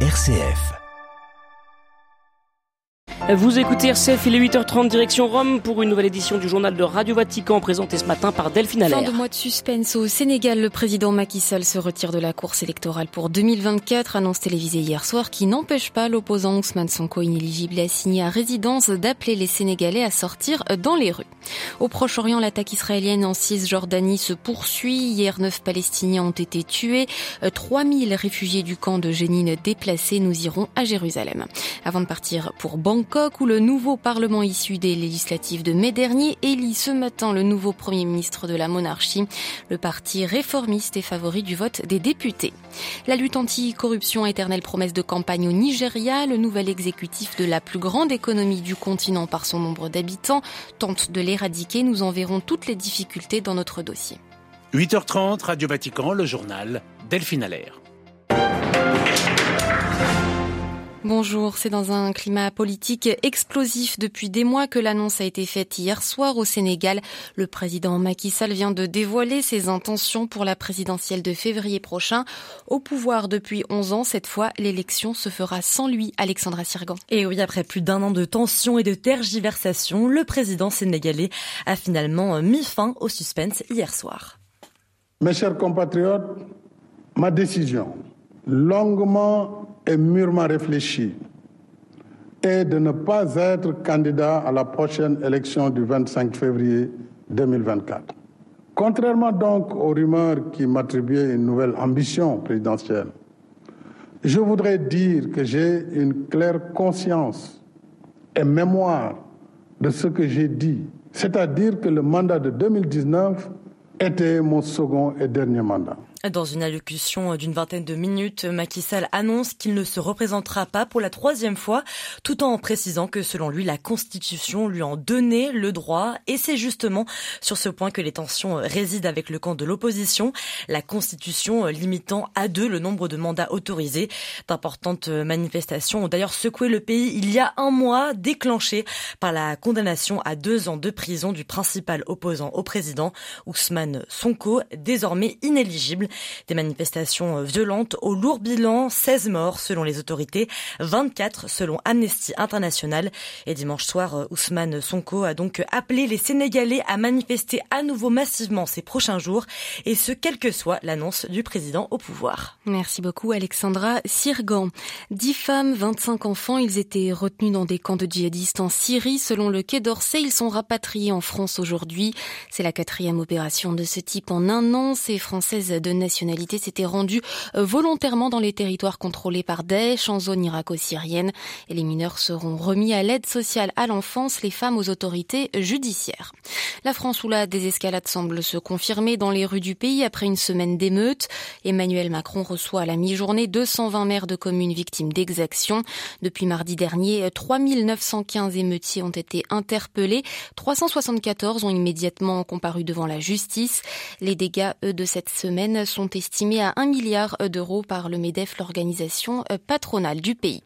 RCF. Vous écoutez RCF, il est 8h30 direction Rome pour une nouvelle édition du journal de Radio Vatican présenté ce matin par Delphine Allaire. Fin de mois de suspense au Sénégal, le président Macky Sall se retire de la course électorale pour 2024, annonce télévisée hier soir qui n'empêche pas l'opposant Ousmane Sonko inéligible et assigné à résidence d'appeler les Sénégalais à sortir dans les rues. Au Proche-Orient, l'attaque israélienne en Cisjordanie se poursuit. Hier, neuf Palestiniens ont été tués, 3000 réfugiés du camp de Jénine déplacés. Nous irons à Jérusalem. Avant de partir pour Bangkok, où le nouveau Parlement issu des législatives de mai dernier élit ce matin le nouveau Premier ministre de la monarchie. Le parti réformiste est favori du vote des députés. La lutte anti-corruption, éternelle promesse de campagne au Nigeria, le nouvel exécutif de la plus grande économie du continent par son nombre d'habitants, tente de l'éradiquer. Nous en verrons toutes les difficultés dans notre dossier. 8h30, Radio Vatican, le journal Delphine Allaire. Bonjour, c'est dans un climat politique explosif depuis des mois que l'annonce a été faite hier soir au Sénégal. Le président Macky Sall vient de dévoiler ses intentions pour la présidentielle de février prochain. Au pouvoir depuis 11 ans, cette fois, l'élection se fera sans lui, Alexandra Sirgan. Et oui, après plus d'un an de tension et de tergiversation, le président sénégalais a finalement mis fin au suspense hier soir. Mes chers compatriotes, ma décision longuement et mûrement réfléchi est de ne pas être candidat à la prochaine élection du 25 février 2024. Contrairement donc aux rumeurs qui m'attribuaient une nouvelle ambition présidentielle, je voudrais dire que j'ai une claire conscience et mémoire de ce que j'ai dit, c'est-à-dire que le mandat de 2019 était mon second et dernier mandat. Dans une allocution d'une vingtaine de minutes, Macky Sall annonce qu'il ne se représentera pas pour la troisième fois, tout en précisant que selon lui, la Constitution lui en donnait le droit. Et c'est justement sur ce point que les tensions résident avec le camp de l'opposition. La Constitution limitant à deux le nombre de mandats autorisés. D'importantes manifestations ont d'ailleurs secoué le pays il y a un mois, déclenchées par la condamnation à deux ans de prison du principal opposant au président, Ousmane Sonko, désormais inéligible. Des manifestations violentes au lourd bilan, 16 morts selon les autorités, 24 selon Amnesty International. Et dimanche soir, Ousmane Sonko a donc appelé les Sénégalais à manifester à nouveau massivement ces prochains jours, et ce, quelle que soit l'annonce du président au pouvoir. Merci beaucoup Alexandra Sirgan. 10 femmes, 25 enfants, ils étaient retenus dans des camps de djihadistes en Syrie. Selon le Quai d'Orsay, ils sont rapatriés en France aujourd'hui. C'est la quatrième opération de ce type en un an. Ces Françaises de nationalité s'étaient rendues volontairement dans les territoires contrôlés par Daesh en zone irako-syrienne. Et les mineurs seront remis à l'aide sociale à l'enfance, les femmes aux autorités judiciaires. La France où la désescalade semble se confirmer dans les rues du pays après une semaine d'émeutes. Emmanuel Macron reçoit à la mi-journée 220 maires de communes victimes d'exactions. Depuis mardi dernier, 3915 émeutiers ont été interpellés. 374 ont immédiatement comparu devant la justice. Les dégâts, eux, de cette semaine sont estimés à 1 milliard d'euros par le MEDEF, l'organisation patronale du pays.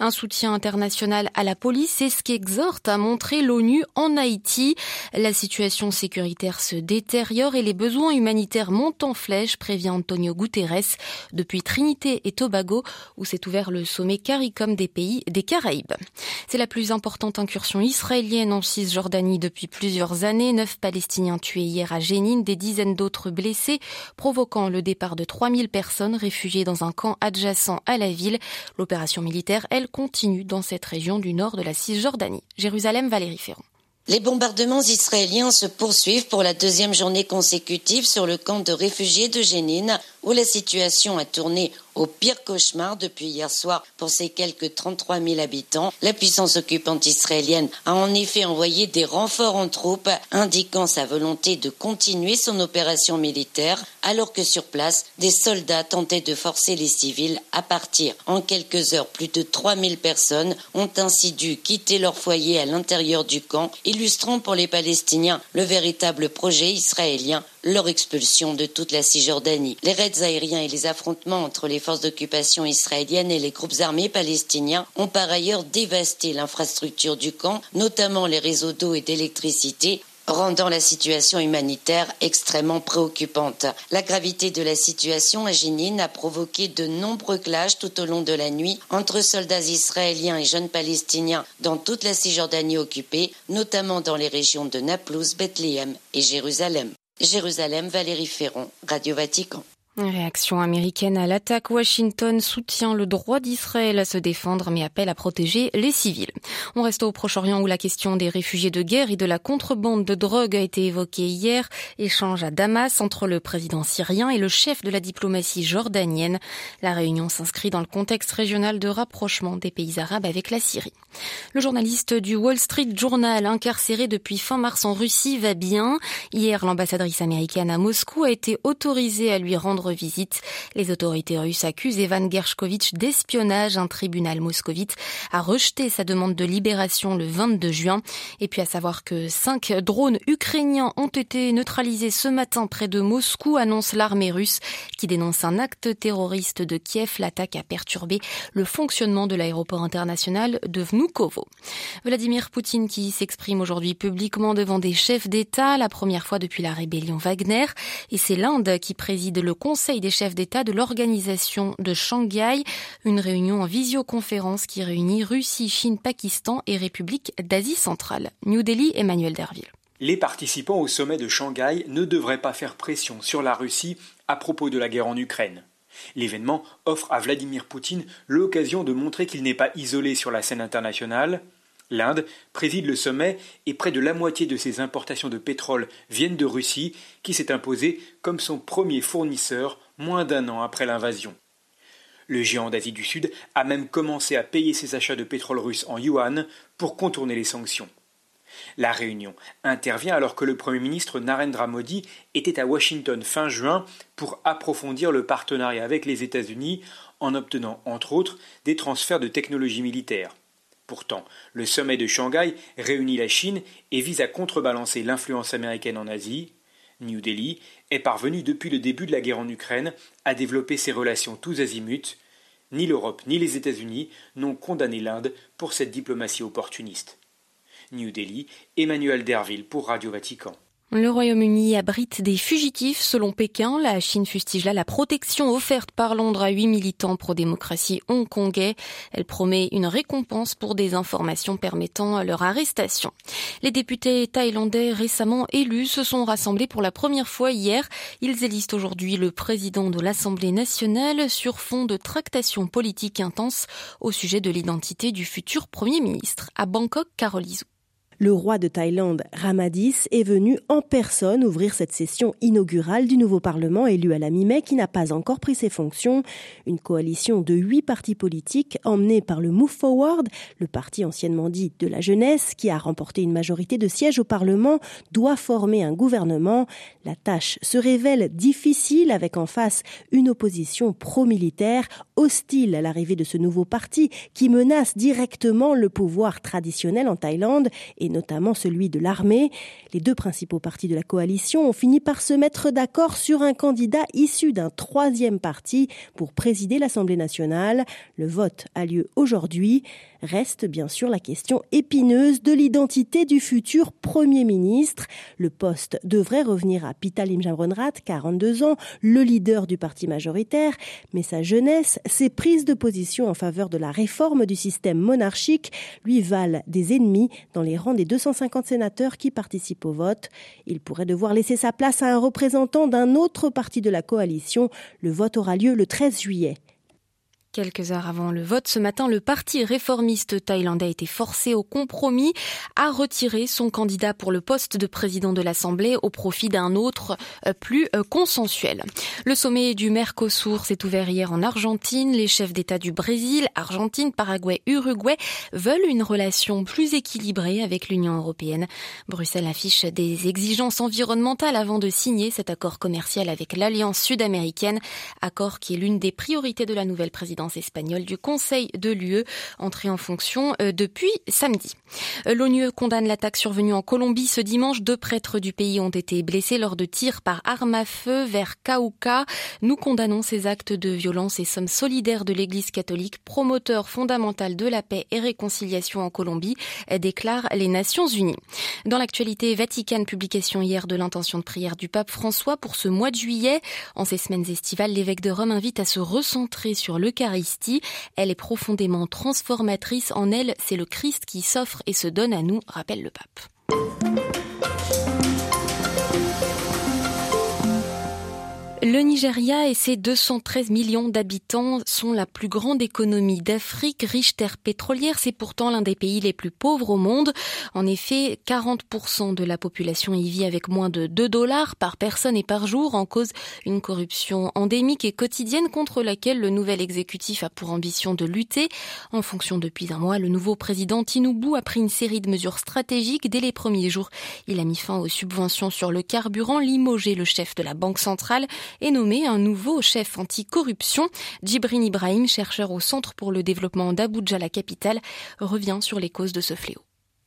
Un soutien international à la police, c'est ce qu'exhorte à montrer l'ONU en Haïti. La situation sécuritaire se détériore et les besoins humanitaires montent en flèche, prévient Antonio Guterres depuis Trinité et Tobago, où s'est ouvert le sommet CARICOM des pays des Caraïbes. C'est la plus importante incursion israélienne en Cisjordanie depuis plusieurs années. Neuf Palestiniens tués hier à Jénine, des dizaines d'autres blessés, provoquant le départ de 3000 personnes réfugiées dans un camp adjacent à la ville. L'opération militaire elle, continue dans cette région du nord de la Cisjordanie. Jérusalem, Valérie Ferron. Les bombardements israéliens se poursuivent pour la deuxième journée consécutive sur le camp de réfugiés de Jénine, où la situation a tourné au pire cauchemar depuis hier soir pour ses quelques 33 000 habitants. La puissance occupante israélienne a en effet envoyé des renforts en troupes, indiquant sa volonté de continuer son opération militaire, alors que sur place, des soldats tentaient de forcer les civils à partir. En quelques heures, plus de 3 000 personnes ont ainsi dû quitter leur foyer à l'intérieur du camp, illustrant pour les Palestiniens le véritable projet israélien leur expulsion de toute la Cisjordanie. Les aériens et les affrontements entre les forces d'occupation israéliennes et les groupes armés palestiniens ont par ailleurs dévasté l'infrastructure du camp, notamment les réseaux d'eau et d'électricité, rendant la situation humanitaire extrêmement préoccupante. La gravité de la situation à Jénine a provoqué de nombreux clashs tout au long de la nuit entre soldats israéliens et jeunes palestiniens dans toute la Cisjordanie occupée, notamment dans les régions de Naplouse, Bethléem et Jérusalem. Jérusalem, Valérie Ferron, Radio Vatican. Réaction américaine à l'attaque, Washington soutient le droit d'Israël à se défendre mais appelle à protéger les civils. On reste au Proche-Orient où la question des réfugiés de guerre et de la contrebande de drogue a été évoquée hier. Échange à Damas entre le président syrien et le chef de la diplomatie jordanienne. La réunion s'inscrit dans le contexte régional de rapprochement des pays arabes avec la Syrie. Le journaliste du Wall Street Journal, incarcéré depuis fin mars en Russie, va bien. Hier, l'ambassadrice américaine à Moscou a été autorisée à lui visite. Les autorités russes accusent Evan Gershkovitch d'espionnage. Un tribunal moscovite a rejeté sa demande de libération le 22 juin. Et puis à savoir que cinq drones ukrainiens ont été neutralisés ce matin près de Moscou, annonce l'armée russe qui dénonce un acte terroriste de Kiev. L'attaque a perturbé le fonctionnement de l'aéroport international de Vnukovo. Vladimir Poutine qui s'exprime aujourd'hui publiquement devant des chefs d'État, la première fois depuis la rébellion Wagner. Et c'est l'Inde qui préside le Conseil Conseil des chefs d'État de l'organisation de Shanghai, une réunion en visioconférence qui réunit Russie, Chine, Pakistan et République d'Asie centrale. New Delhi, Emmanuel Derville. Les participants au sommet de Shanghai ne devraient pas faire pression sur la Russie à propos de la guerre en Ukraine. L'événement offre à Vladimir Poutine l'occasion de montrer qu'il n'est pas isolé sur la scène internationale, L'Inde préside le sommet et près de la moitié de ses importations de pétrole viennent de Russie, qui s'est imposée comme son premier fournisseur moins d'un an après l'invasion. Le géant d'Asie du Sud a même commencé à payer ses achats de pétrole russe en yuan pour contourner les sanctions. La réunion intervient alors que le Premier ministre Narendra Modi était à Washington fin juin pour approfondir le partenariat avec les États-Unis en obtenant entre autres des transferts de technologies militaires. Pourtant, le sommet de Shanghai réunit la Chine et vise à contrebalancer l'influence américaine en Asie. New Delhi est parvenu depuis le début de la guerre en Ukraine à développer ses relations tous azimuts. Ni l'Europe ni les États-Unis n'ont condamné l'Inde pour cette diplomatie opportuniste. New Delhi, Emmanuel Derville pour Radio Vatican. Le Royaume-Uni abrite des fugitifs. Selon Pékin, la Chine fustige là la protection offerte par Londres à huit militants pro-démocratie hongkongais. Elle promet une récompense pour des informations permettant leur arrestation. Les députés thaïlandais récemment élus se sont rassemblés pour la première fois hier. Ils élisent aujourd'hui le président de l'Assemblée nationale sur fond de tractations politiques intenses au sujet de l'identité du futur Premier ministre. À Bangkok, Carolizou. Le roi de Thaïlande, Ramadis, est venu en personne ouvrir cette session inaugurale du nouveau Parlement élu à la mi-mai qui n'a pas encore pris ses fonctions. Une coalition de huit partis politiques emmenée par le Move Forward, le parti anciennement dit de la jeunesse, qui a remporté une majorité de sièges au Parlement, doit former un gouvernement. La tâche se révèle difficile avec en face une opposition pro-militaire hostile à l'arrivée de ce nouveau parti qui menace directement le pouvoir traditionnel en Thaïlande notamment celui de l'armée. Les deux principaux partis de la coalition ont fini par se mettre d'accord sur un candidat issu d'un troisième parti pour présider l'Assemblée nationale. Le vote a lieu aujourd'hui. Reste bien sûr la question épineuse de l'identité du futur Premier ministre. Le poste devrait revenir à Pitalim Jamronrat, 42 ans, le leader du parti majoritaire, mais sa jeunesse, ses prises de position en faveur de la réforme du système monarchique lui valent des ennemis dans les rangs des 250 sénateurs qui participent au vote. Il pourrait devoir laisser sa place à un représentant d'un autre parti de la coalition. Le vote aura lieu le 13 juillet. Quelques heures avant le vote ce matin, le parti réformiste thaïlandais a été forcé au compromis à retirer son candidat pour le poste de président de l'Assemblée au profit d'un autre euh, plus euh, consensuel. Le sommet du Mercosur s'est ouvert hier en Argentine. Les chefs d'État du Brésil, Argentine, Paraguay, Uruguay veulent une relation plus équilibrée avec l'Union européenne. Bruxelles affiche des exigences environnementales avant de signer cet accord commercial avec l'Alliance sud-américaine, accord qui est l'une des priorités de la nouvelle présidence présidence espagnole du Conseil de l'UE, entrée en fonction euh, depuis samedi. Euh, L'ONU condamne l'attaque survenue en Colombie ce dimanche. Deux prêtres du pays ont été blessés lors de tirs par arme à feu vers Cauca. Nous condamnons ces actes de violence et sommes solidaires de l'Église catholique, promoteur fondamental de la paix et réconciliation en Colombie, déclarent les Nations Unies. Dans l'actualité, Vatican, publication hier de l'intention de prière du pape François pour ce mois de juillet. En ces semaines estivales, l'évêque de Rome invite à se recentrer sur l'Eucharistie. Elle est profondément transformatrice. En elle, c'est le Christ qui s'offre et se donne à nous, rappelle le pape. Le Nigeria et ses 213 millions d'habitants sont la plus grande économie d'Afrique, riche terre pétrolière. C'est pourtant l'un des pays les plus pauvres au monde. En effet, 40% de la population y vit avec moins de 2 dollars par personne et par jour, en cause une corruption endémique et quotidienne contre laquelle le nouvel exécutif a pour ambition de lutter. En fonction depuis un mois, le nouveau président Tinubu a pris une série de mesures stratégiques dès les premiers jours. Il a mis fin aux subventions sur le carburant, limogé le chef de la Banque centrale et nommé un nouveau chef anticorruption. Djibrin Ibrahim, chercheur au Centre pour le développement d'Abuja, la capitale, revient sur les causes de ce fléau.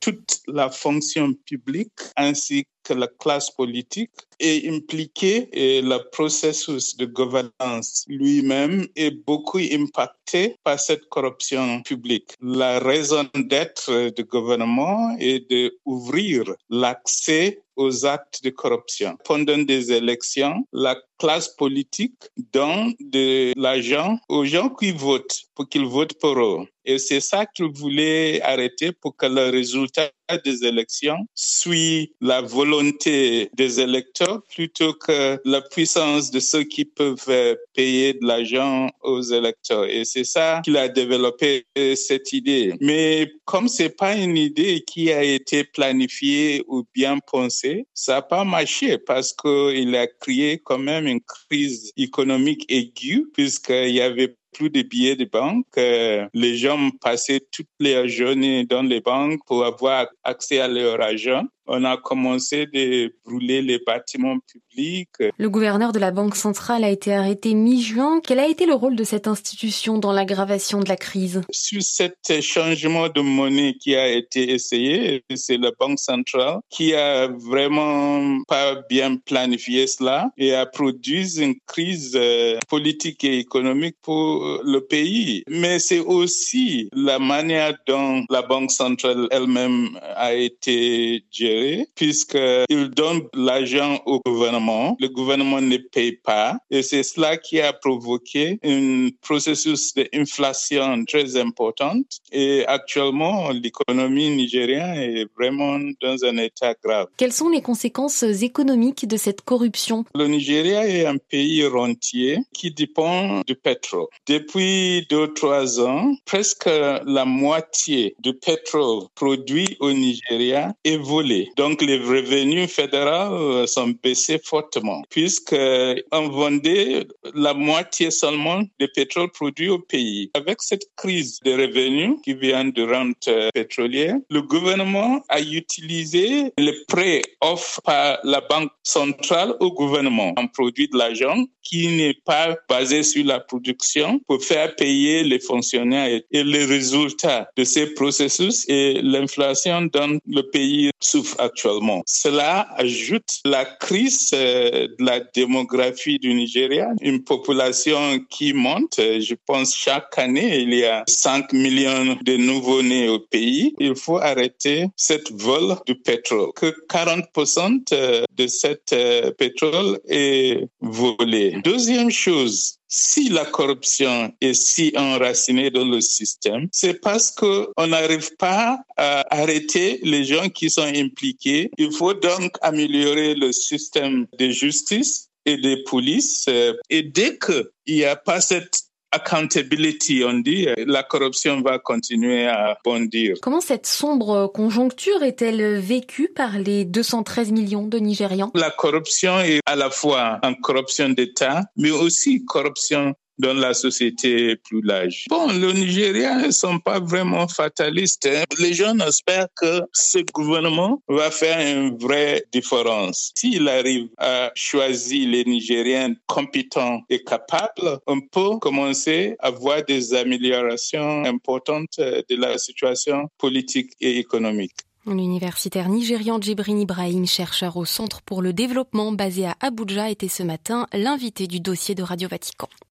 Toute la fonction publique ainsi la classe politique est impliquée et le processus de gouvernance lui-même est beaucoup impacté par cette corruption publique. La raison d'être du gouvernement est d'ouvrir l'accès aux actes de corruption. Pendant des élections, la classe politique donne de l'argent aux gens qui votent pour qu'ils votent pour eux. Et c'est ça qu'ils voulaient arrêter pour que le résultat des élections suit la volonté des électeurs plutôt que la puissance de ceux qui peuvent payer de l'argent aux électeurs. Et c'est ça qu'il a développé cette idée. Mais comme c'est pas une idée qui a été planifiée ou bien pensée, ça n'a pas marché parce qu'il a créé quand même une crise économique aiguë puisqu'il y avait plus de billets de banque. Euh, les gens passaient toutes les journées dans les banques pour avoir accès à leur argent on a commencé de brûler les bâtiments publics. Le gouverneur de la Banque centrale a été arrêté mi-juin. Quel a été le rôle de cette institution dans l'aggravation de la crise? Sur cet changement de monnaie qui a été essayé, c'est la Banque centrale qui a vraiment pas bien planifié cela et a produit une crise euh, politique et économique pour le pays. Mais c'est aussi la manière dont la Banque centrale elle-même a été gérée puisqu'il donne l'argent au gouvernement. Le gouvernement ne paye pas et c'est cela qui a provoqué un processus d'inflation très importante et actuellement l'économie nigérienne est vraiment dans un état grave. Quelles sont les conséquences économiques de cette corruption? Le Nigeria est un pays rentier qui dépend du pétrole. Depuis deux trois ans, presque la moitié du pétrole produit au Nigeria est volé donc les revenus fédéraux sont baissés fortement puisqu'on vendait la moitié seulement du pétrole produit au pays. Avec cette crise de revenus qui vient de rente pétrolière, le gouvernement a utilisé les prêts offres par la banque centrale au gouvernement en produit de l'argent qui n'est pas basé sur la production pour faire payer les fonctionnaires et les résultats de ces processus et l'inflation dans le pays souffre actuellement. Cela ajoute la crise euh, de la démographie du Nigeria, une population qui monte. Je pense chaque année, il y a 5 millions de nouveaux-nés au pays. Il faut arrêter cette vol du pétrole. Que 40% euh, de cet euh, pétrole est volé. Deuxième chose, si la corruption est si enracinée dans le système, c'est parce qu'on n'arrive pas à arrêter les gens qui sont impliqués. Il faut donc améliorer le système de justice et de police. Et dès qu'il n'y a pas cette accountability, on dit, la corruption va continuer à bondir. Comment cette sombre conjoncture est-elle vécue par les 213 millions de Nigérians? La corruption est à la fois une corruption d'État, mais aussi corruption dans la société plus large. Bon, le Nigeria ne sont pas vraiment fatalistes. Hein. Les gens espèrent que ce gouvernement va faire une vraie différence. S'il arrive à choisir les Nigériens compétents et capables, on peut commencer à voir des améliorations importantes de la situation politique et économique. L'universitaire nigérian Djibrin Ibrahim, chercheur au Centre pour le développement basé à Abuja, était ce matin l'invité du dossier de Radio Vatican.